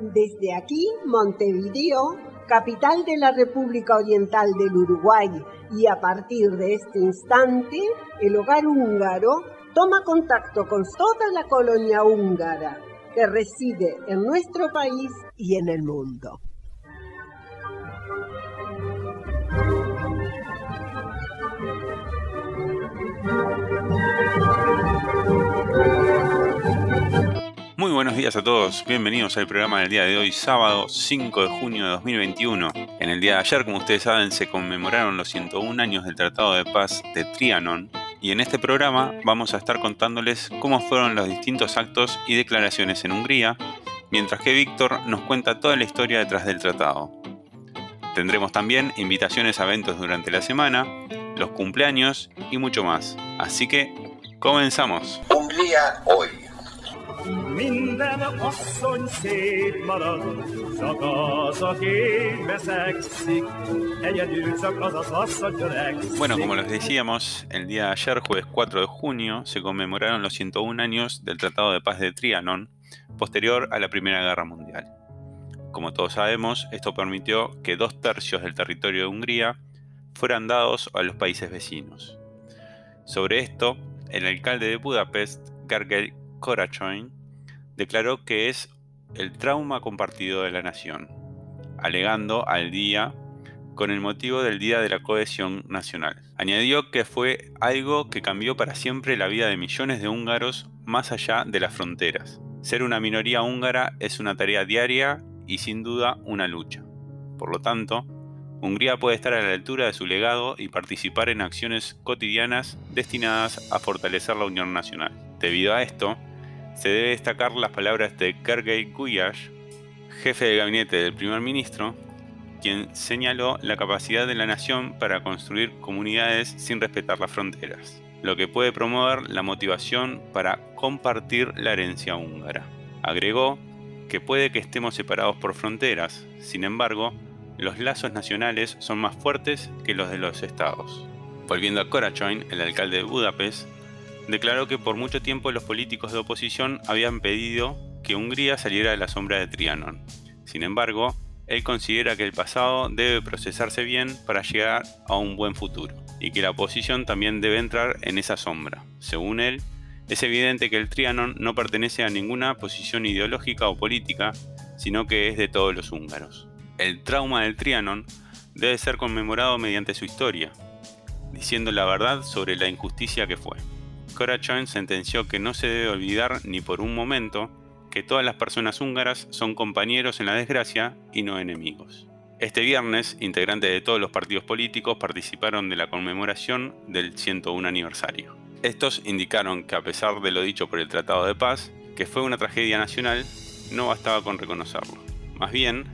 Desde aquí, Montevideo, capital de la República Oriental del Uruguay, y a partir de este instante, el hogar húngaro toma contacto con toda la colonia húngara que reside en nuestro país y en el mundo. Muy buenos días a todos, bienvenidos al programa del día de hoy, sábado 5 de junio de 2021. En el día de ayer, como ustedes saben, se conmemoraron los 101 años del Tratado de Paz de Trianon y en este programa vamos a estar contándoles cómo fueron los distintos actos y declaraciones en Hungría, mientras que Víctor nos cuenta toda la historia detrás del tratado. Tendremos también invitaciones a eventos durante la semana, los cumpleaños y mucho más. Así que, comenzamos. Minden asszony szép marad, csak az, aki egyedül csak az. Bueno, como les decíamos, el día de ayer, jueves 4 de junio, se conmemoraron los 101 años del Tratado de Paz de Trianon, posterior a la Primera Guerra Mundial. Como todos sabemos, esto permitió que dos tercios del territorio de Hungría fueran dados a los países vecinos. Sobre esto, el alcalde de Budapest, Gergely Korachoin, declaró que es el trauma compartido de la nación, alegando al día con el motivo del Día de la Cohesión Nacional. Añadió que fue algo que cambió para siempre la vida de millones de húngaros más allá de las fronteras. Ser una minoría húngara es una tarea diaria y sin duda una lucha. Por lo tanto, Hungría puede estar a la altura de su legado y participar en acciones cotidianas destinadas a fortalecer la unión nacional. Debido a esto, se debe destacar las palabras de Kergey Guyash, jefe de gabinete del primer ministro, quien señaló la capacidad de la nación para construir comunidades sin respetar las fronteras, lo que puede promover la motivación para compartir la herencia húngara. Agregó que puede que estemos separados por fronteras, sin embargo, los lazos nacionales son más fuertes que los de los estados. Volviendo a Korachoin, el alcalde de Budapest, declaró que por mucho tiempo los políticos de oposición habían pedido que Hungría saliera de la sombra de Trianon. Sin embargo, él considera que el pasado debe procesarse bien para llegar a un buen futuro, y que la oposición también debe entrar en esa sombra. Según él, es evidente que el Trianon no pertenece a ninguna posición ideológica o política, sino que es de todos los húngaros. El trauma del Trianon debe ser conmemorado mediante su historia, diciendo la verdad sobre la injusticia que fue. Korachoin sentenció que no se debe olvidar ni por un momento que todas las personas húngaras son compañeros en la desgracia y no enemigos. Este viernes, integrantes de todos los partidos políticos participaron de la conmemoración del 101 aniversario. Estos indicaron que a pesar de lo dicho por el Tratado de Paz, que fue una tragedia nacional, no bastaba con reconocerlo. Más bien,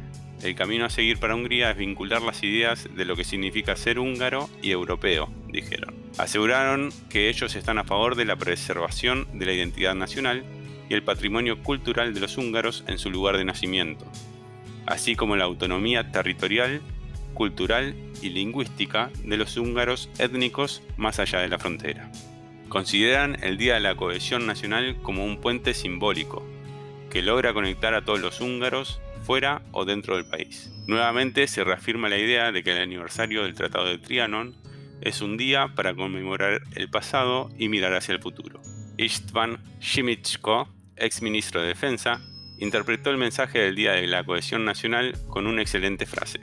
el camino a seguir para Hungría es vincular las ideas de lo que significa ser húngaro y europeo, dijeron. Aseguraron que ellos están a favor de la preservación de la identidad nacional y el patrimonio cultural de los húngaros en su lugar de nacimiento, así como la autonomía territorial, cultural y lingüística de los húngaros étnicos más allá de la frontera. Consideran el Día de la Cohesión Nacional como un puente simbólico, que logra conectar a todos los húngaros fuera o dentro del país. Nuevamente se reafirma la idea de que el aniversario del Tratado de Trianon es un día para conmemorar el pasado y mirar hacia el futuro. Istvan Shimichko, ex ministro de Defensa, interpretó el mensaje del Día de la Cohesión Nacional con una excelente frase.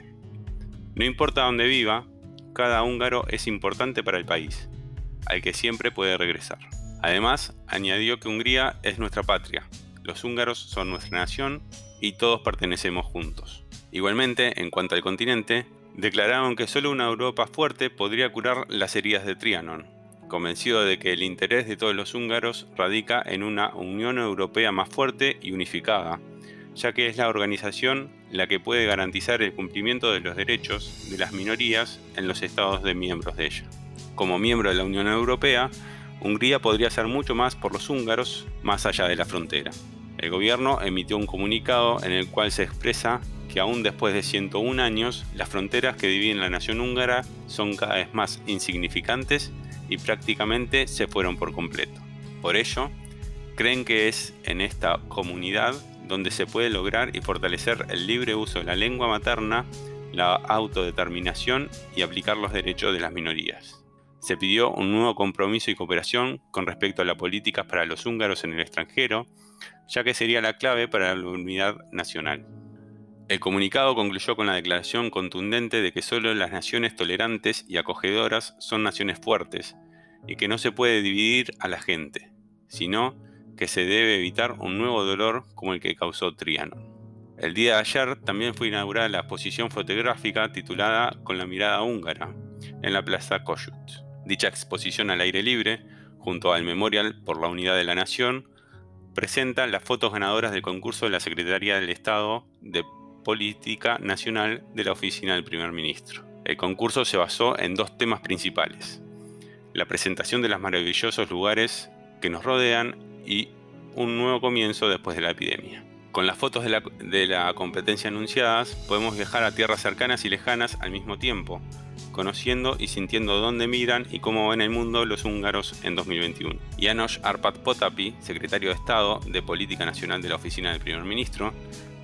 No importa dónde viva, cada húngaro es importante para el país, al que siempre puede regresar. Además, añadió que Hungría es nuestra patria, los húngaros son nuestra nación y todos pertenecemos juntos. Igualmente, en cuanto al continente, declararon que solo una Europa fuerte podría curar las heridas de Trianon, convencido de que el interés de todos los húngaros radica en una Unión Europea más fuerte y unificada, ya que es la organización la que puede garantizar el cumplimiento de los derechos de las minorías en los estados de miembros de ella. Como miembro de la Unión Europea, Hungría podría hacer mucho más por los húngaros más allá de la frontera. El gobierno emitió un comunicado en el cual se expresa que aún después de 101 años, las fronteras que dividen la nación húngara son cada vez más insignificantes y prácticamente se fueron por completo. Por ello, creen que es en esta comunidad donde se puede lograr y fortalecer el libre uso de la lengua materna, la autodeterminación y aplicar los derechos de las minorías. Se pidió un nuevo compromiso y cooperación con respecto a las políticas para los húngaros en el extranjero, ya que sería la clave para la unidad nacional. El comunicado concluyó con la declaración contundente de que solo las naciones tolerantes y acogedoras son naciones fuertes y que no se puede dividir a la gente, sino que se debe evitar un nuevo dolor como el que causó Trianon. El día de ayer también fue inaugurada la exposición fotográfica titulada Con la mirada húngara en la Plaza Kossuth. Dicha exposición al aire libre, junto al Memorial por la Unidad de la Nación, presenta las fotos ganadoras del concurso de la Secretaría del Estado de Política Nacional de la Oficina del Primer Ministro. El concurso se basó en dos temas principales. La presentación de los maravillosos lugares que nos rodean y un nuevo comienzo después de la epidemia. Con las fotos de la, competencia anunciadas, podemos viajar a tierras cercanas y lejanas al mismo tiempo, conociendo y sintiendo dónde miran y cómo ven el mundo los húngaros en 2021. Janos Arpad Potapi, secretario de Estado de Política Nacional de la Oficina del Primer Ministro,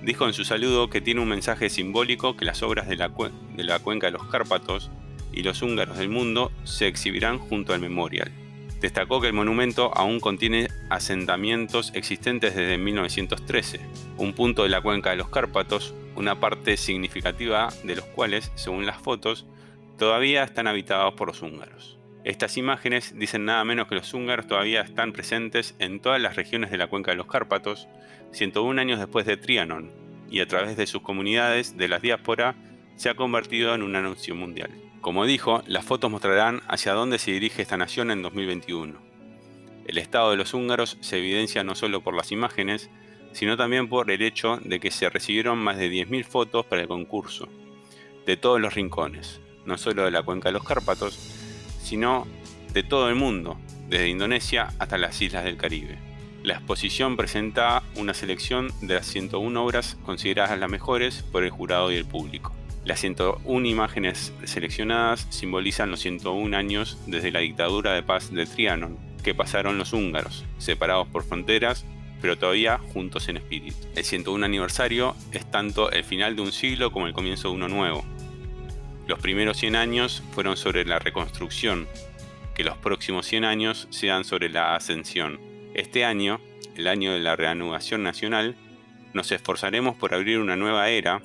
dijo en su saludo que tiene un mensaje simbólico que las obras de la, de la cuenca de los Cárpatos y los húngaros del mundo se exhibirán junto al memorial. Destacó que el monumento aún contiene asentamientos existentes desde 1913, un punto de la cuenca de los Cárpatos, una parte significativa de los cuales, según las fotos, todavía están habitados por los húngaros. Estas imágenes dicen nada menos que los húngaros todavía están presentes en todas las regiones de la cuenca de los Cárpatos, 101 años después de Trianon, y a través de sus comunidades de la diáspora se ha convertido en un anuncio mundial. Como dijo, las fotos mostrarán hacia dónde se dirige esta nación en 2021. El estado de los húngaros se evidencia no solo por las imágenes, sino también por el hecho de que se recibieron más de 10.000 fotos para el concurso, de todos los rincones, no solo de la cuenca de los Cárpatos, sino de todo el mundo, desde Indonesia hasta las islas del Caribe. La exposición presenta una selección de las 101 obras consideradas las mejores por el jurado y el público. Las 101 imágenes seleccionadas simbolizan los 101 años desde la dictadura de paz de Trianon, que pasaron los húngaros, separados por fronteras, pero todavía juntos en espíritu. El 101 aniversario es tanto el final de un siglo como el comienzo de uno nuevo. Los primeros 100 años fueron sobre la reconstrucción, que los próximos 100 años sean sobre la ascensión. Este año, el año de la reanudación nacional, nos esforzaremos por abrir una nueva era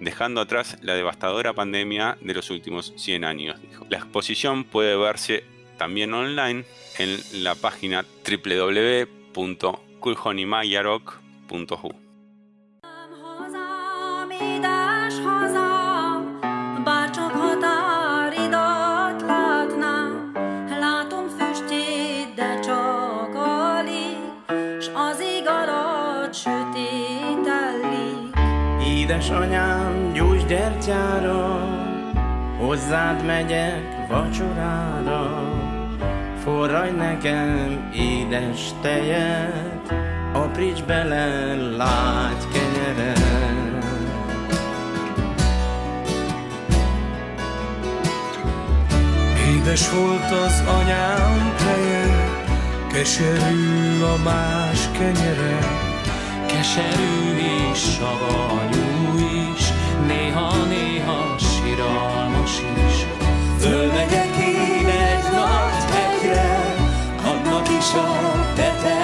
dejando atrás la devastadora pandemia de los últimos 100 años. La exposición puede verse también online en la página www.kulhonimayarok.hu. Édesanyám, gyújts gyertyára, hozzád megyek vacsorára. Forraj nekem édes tejet, apríts bele lágy kenyeret. Édes volt az anyám teje, keserű a más kenyere, keserű és savanyú is, néha-néha siralmas is. Fölmegyek én egy nagy hegyre, annak is a tetejével.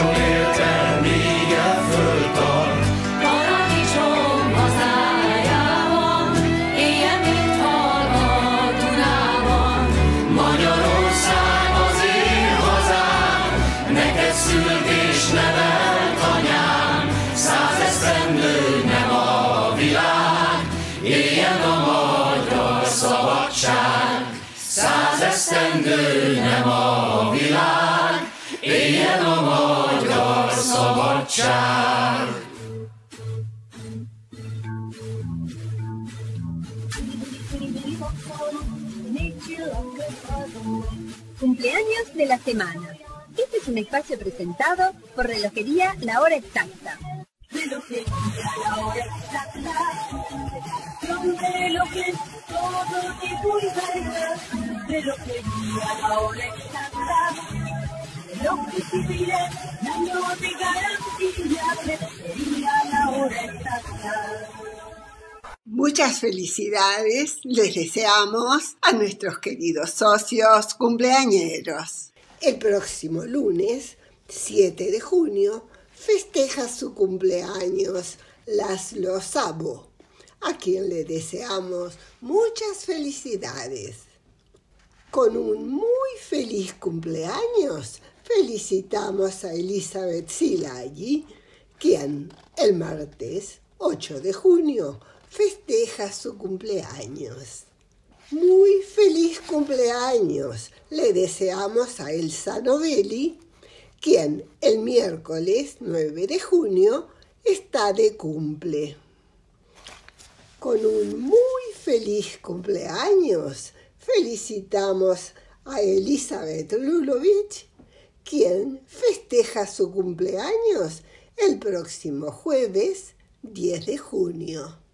Tartson éltem, míg e föltart. Paradicsom hazájában, hal a Dunában. Magyarország az én hazám, neked szült és nevelt anyám. Nem a világ, éljen a magyar szabadság. Száz esztendő nem a világ, szabadság. Cumpleaños de la semana. Este es un espacio presentado por Relojería La Hora Exacta. Relojería La Hora Exacta. Son relojes, todo tipo y variedad. Relojería La Hora Exacta. Relojes civiles, años de garantía. Muchas felicidades les deseamos a nuestros queridos socios cumpleañeros. El próximo lunes, 7 de junio, festeja su cumpleaños Laszlo Sabo, a quien le deseamos muchas felicidades. Con un muy feliz cumpleaños felicitamos a Elizabeth Silagi, quien el martes 8 de junio festeja su cumpleaños. Muy feliz cumpleaños le deseamos a Elsa Novelli, quien el miércoles 9 de junio está de cumple. Con un muy feliz cumpleaños felicitamos a Elizabeth Lulovich, quien festeja su cumpleaños el próximo jueves 10 de junio.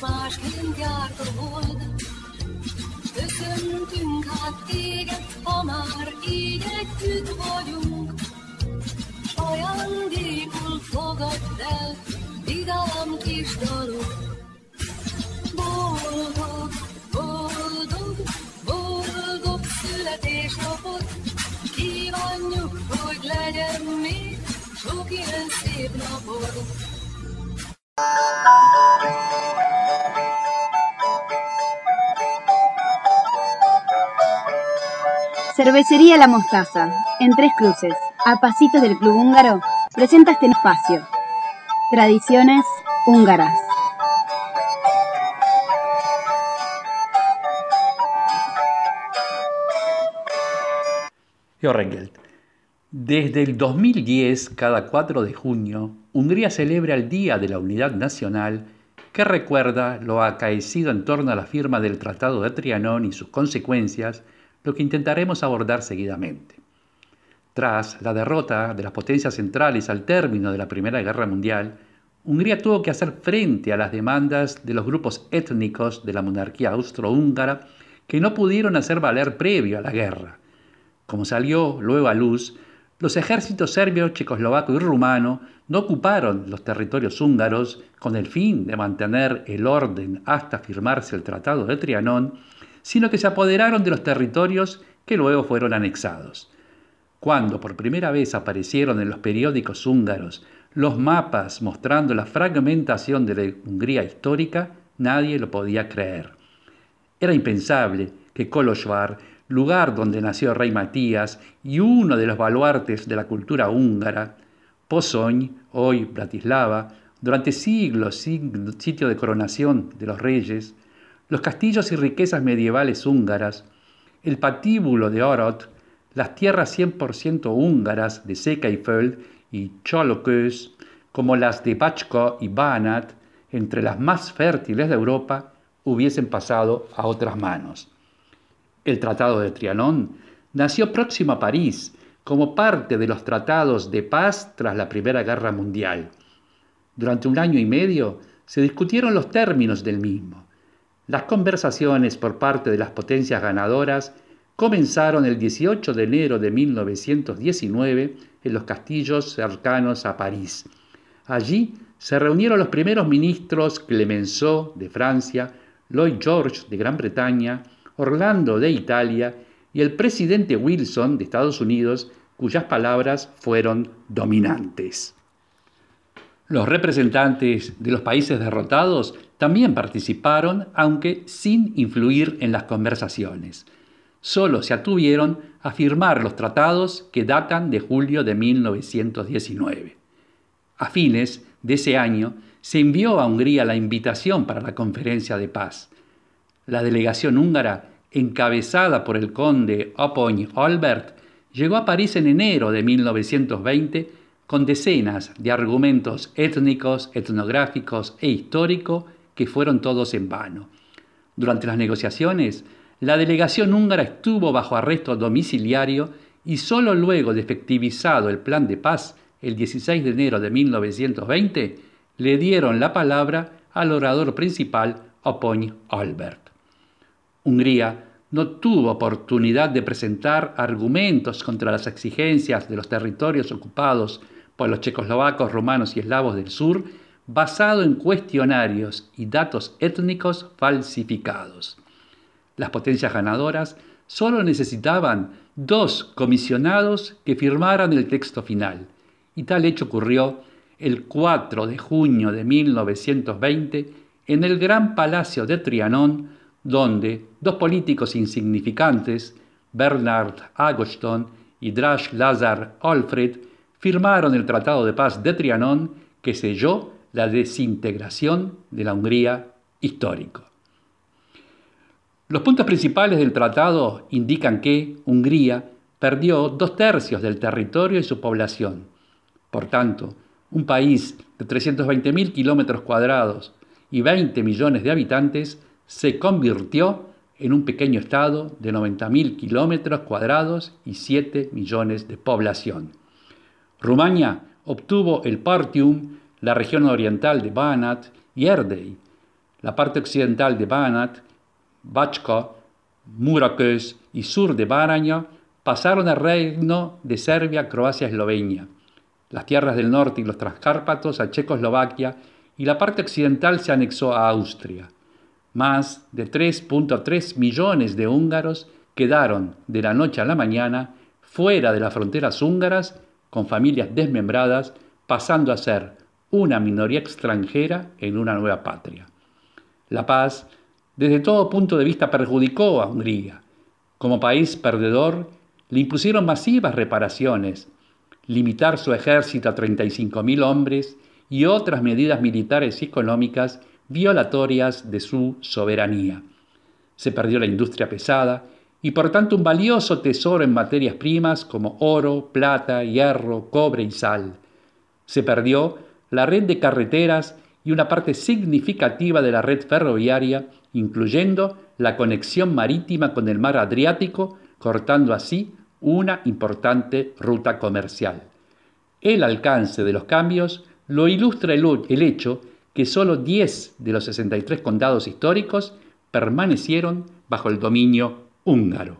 Nap más, mint és járt a hold. Köszöntünk hát téged, ha már így együtt vagyunk. Ajándékul fogadd el, vidám kis dalok. Boldog, boldog, boldog születésnapot, kívánjuk, hogy legyen még sok ilyen szép napod. Cervecería La Mostaza, en Tres Cruces, a pasitos del Club Húngaro, presenta este espacio. Tradiciones húngaras. Desde el 2010, cada 4 de junio, Hungría celebra el Día de la Unidad Nacional que recuerda lo acaecido en torno a la firma del Tratado de Trianón y sus consecuencias, lo que intentaremos abordar seguidamente. Tras la derrota de las potencias centrales al término de la Primera Guerra Mundial, Hungría tuvo que hacer frente a las demandas de los grupos étnicos de la monarquía austrohúngara que no pudieron hacer valer previo a la guerra. Como salió luego a luz, los ejércitos serbio, checoslovaco y rumano no ocuparon los territorios húngaros con el fin de mantener el orden hasta firmarse el Tratado de Trianón, sino que se apoderaron de los territorios que luego fueron anexados. Cuando por primera vez aparecieron en los periódicos húngaros los mapas mostrando la fragmentación de la Hungría histórica, nadie lo podía creer. Era impensable que Kolozsvár lugar donde nació el rey Matías y uno de los baluartes de la cultura húngara, Pozoñ, hoy Bratislava, durante siglos sitio de coronación de los reyes, los castillos y riquezas medievales húngaras, el patíbulo de Orot, las tierras 100% húngaras de Sekaiföld y Cholokös, como las de Bachko y Banat, entre las más fértiles de Europa, hubiesen pasado a otras manos. El Tratado de Trianón nació próximo a París como parte de los tratados de paz tras la Primera Guerra Mundial. Durante un año y medio se discutieron los términos del mismo. Las conversaciones por parte de las potencias ganadoras comenzaron el 18 de enero de 1919 en los castillos cercanos a París. Allí se reunieron los primeros ministros Clemenceau de Francia, Lloyd George de Gran Bretaña, Orlando de Italia y el presidente Wilson de Estados Unidos, cuyas palabras fueron dominantes. Los representantes de los países derrotados también participaron, aunque sin influir en las conversaciones. Solo se atuvieron a firmar los tratados que datan de julio de 1919. A fines de ese año se envió a Hungría la invitación para la conferencia de paz. La delegación húngara, encabezada por el conde Opoñ Albert, llegó a París en enero de 1920 con decenas de argumentos étnicos, etnográficos e históricos que fueron todos en vano. Durante las negociaciones, la delegación húngara estuvo bajo arresto domiciliario y solo luego de el plan de paz el 16 de enero de 1920, le dieron la palabra al orador principal Opoñ Albert. Hungría no tuvo oportunidad de presentar argumentos contra las exigencias de los territorios ocupados por los checoslovacos, romanos y eslavos del sur, basado en cuestionarios y datos étnicos falsificados. Las potencias ganadoras solo necesitaban dos comisionados que firmaran el texto final, y tal hecho ocurrió el 4 de junio de 1920 en el Gran Palacio de Trianón, donde dos políticos insignificantes, Bernard Agoston y Drash Lazar Alfred, firmaron el Tratado de Paz de Trianón que selló la desintegración de la Hungría histórico. Los puntos principales del tratado indican que Hungría perdió dos tercios del territorio y su población. Por tanto, un país de 320.000 kilómetros cuadrados y 20 millones de habitantes se convirtió en un pequeño estado de 90.000 kilómetros cuadrados y 7 millones de población. Rumania obtuvo el Partium, la región oriental de Banat y Erdey, la parte occidental de Banat, Bachko, Murokös y sur de Baranya pasaron al reino de Serbia, Croacia, Eslovenia. Las tierras del norte y los Transcárpatos a Checoslovaquia y la parte occidental se anexó a Austria. Más de 3.3 millones de húngaros quedaron de la noche a la mañana fuera de las fronteras húngaras con familias desmembradas, pasando a ser una minoría extranjera en una nueva patria. La paz, desde todo punto de vista, perjudicó a Hungría. Como país perdedor, le impusieron masivas reparaciones, limitar su ejército a 35.000 hombres y otras medidas militares y económicas violatorias de su soberanía. Se perdió la industria pesada y por tanto un valioso tesoro en materias primas como oro, plata, hierro, cobre y sal. Se perdió la red de carreteras y una parte significativa de la red ferroviaria, incluyendo la conexión marítima con el mar Adriático, cortando así una importante ruta comercial. El alcance de los cambios lo ilustra el, hecho que solo 10 de los 63 condados históricos permanecieron bajo el dominio húngaro.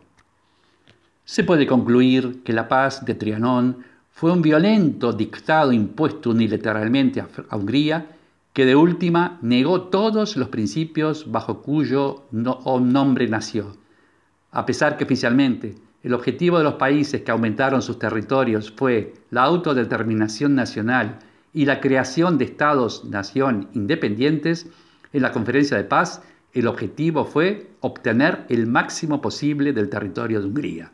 Se puede concluir que la paz de Trianón fue un violento dictado impuesto unilateralmente a Hungría que de última negó todos los principios bajo cuyo nombre nació. A pesar que oficialmente el objetivo de los países que aumentaron sus territorios fue la autodeterminación nacional y la creación de estados-nación independientes, en la conferencia de paz el objetivo fue obtener el máximo posible del territorio de Hungría.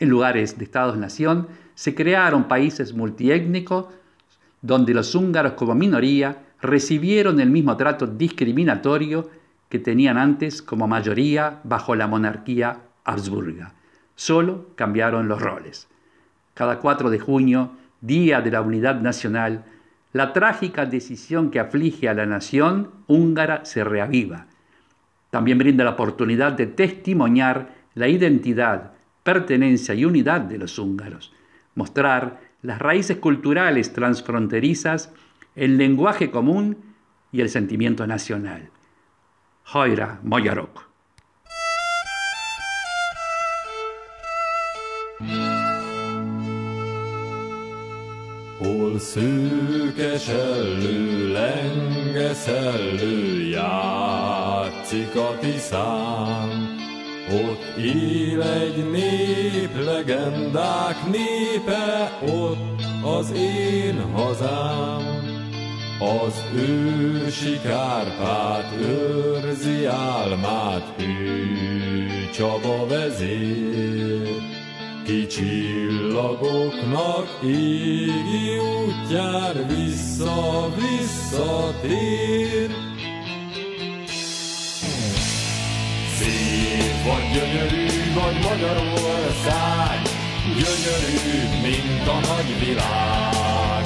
En lugares de estados-nación se crearon países multiétnicos donde los húngaros como minoría recibieron el mismo trato discriminatorio que tenían antes como mayoría bajo la monarquía habsburga. Solo cambiaron los roles. Cada 4 de junio, Día de la Unidad Nacional, la trágica decisión que aflige a la nación húngara se reaviva también brinda la oportunidad de testimoniar la identidad, pertenencia y unidad de los húngaros, mostrar las raíces culturales transfronterizas, el lenguaje común y el sentimiento nacional. Hajrá, Magyarok! Hol szőkes ellő, lengesellő, játszik a tiszám. Ott él egy nép, legendák népe, ott az én hazám. Az ősi Kárpát őrzi álmát, ő Csaba vezér. Ki csillagoknak égi útjár vissza-visszatér. Vagy gyönyörű vagy Magyarország, gyönyörű, mint a nagy világ.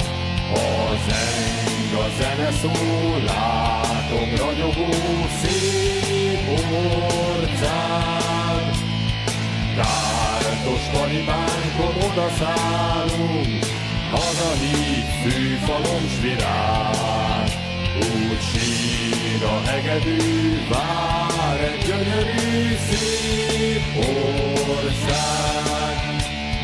A zeng, a zene szól, látom ragyogó szép orcán. Kártos talibánkon odaszállunk, hazahív fűfalom s virág. Úgy sír a hegedű, vár egy gyönyörű szép ország.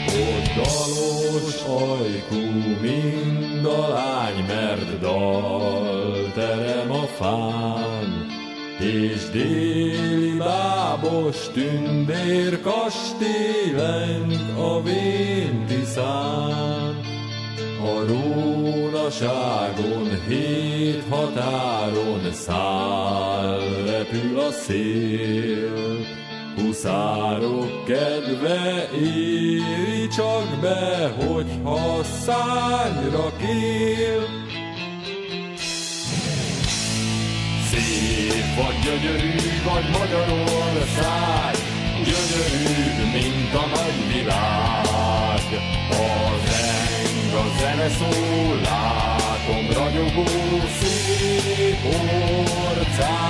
Ott dalos ajkú mind a lány, mert dal terem a fán. És déli bábos tündér kastélenk a véntiszán. A rónaságon hét határon száll, repül a szél. Huszárok kedve éri csak be, hogyha szányra kél. Szép vagy gyönyörű, vagy Magyarország, gyönyörű, mint a nagy világ. Hangra zene szól, látom ragyogó szép ország.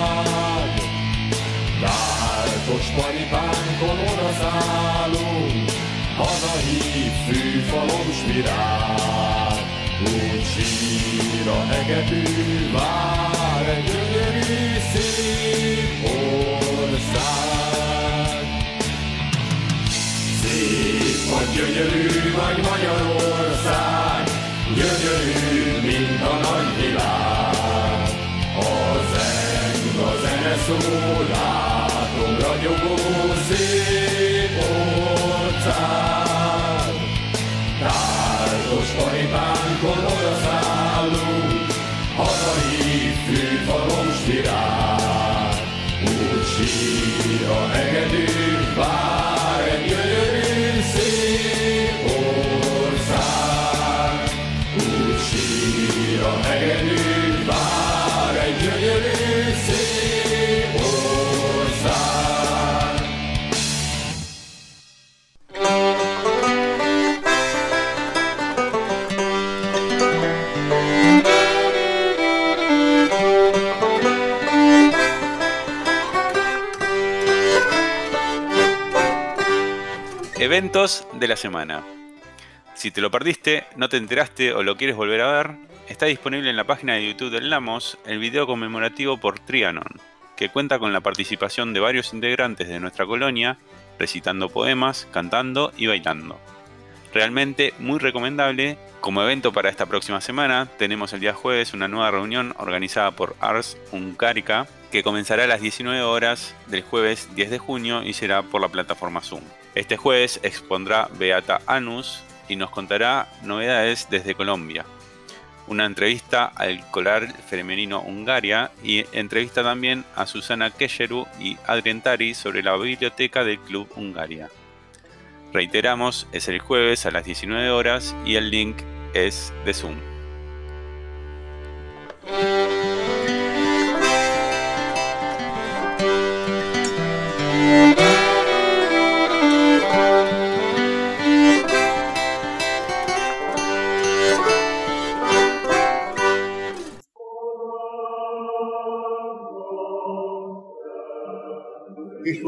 Tárkos paripánkon odaszállunk, hazahív fűfalom spirál. Úgy sír a hegedű vár, egy gyönyörű szép ország. Szép vagy gyönyörű vagy Magyarország, a nagy világ. A zeng, a zene szól, látom ragyogó szép ország. Tárdos paripánkon odaszállunk, hazai fűfalom spirál. Úgy sír a hegedű, vár Eventos de la semana. Si te lo perdiste, no te enteraste o lo quieres volver a ver, está disponible en la página de YouTube del Lamos el video conmemorativo por Trianon, que cuenta con la participación de varios integrantes de nuestra colonia, recitando poemas, cantando y bailando. Realmente muy recomendable. Como evento para esta próxima semana, tenemos el día jueves una nueva reunión organizada por Ars Uncarica, que comenzará a las 19 horas del jueves 10 de junio y será por la plataforma Zoom. Este jueves expondrá Beata Anus y nos contará novedades desde Colombia. Una entrevista al colar femenino Hungaria y entrevista también a Susana Kesheru y Adrien Tari sobre la biblioteca del Club Hungaria. Reiteramos, es el jueves a las 19 horas y el link es de Zoom.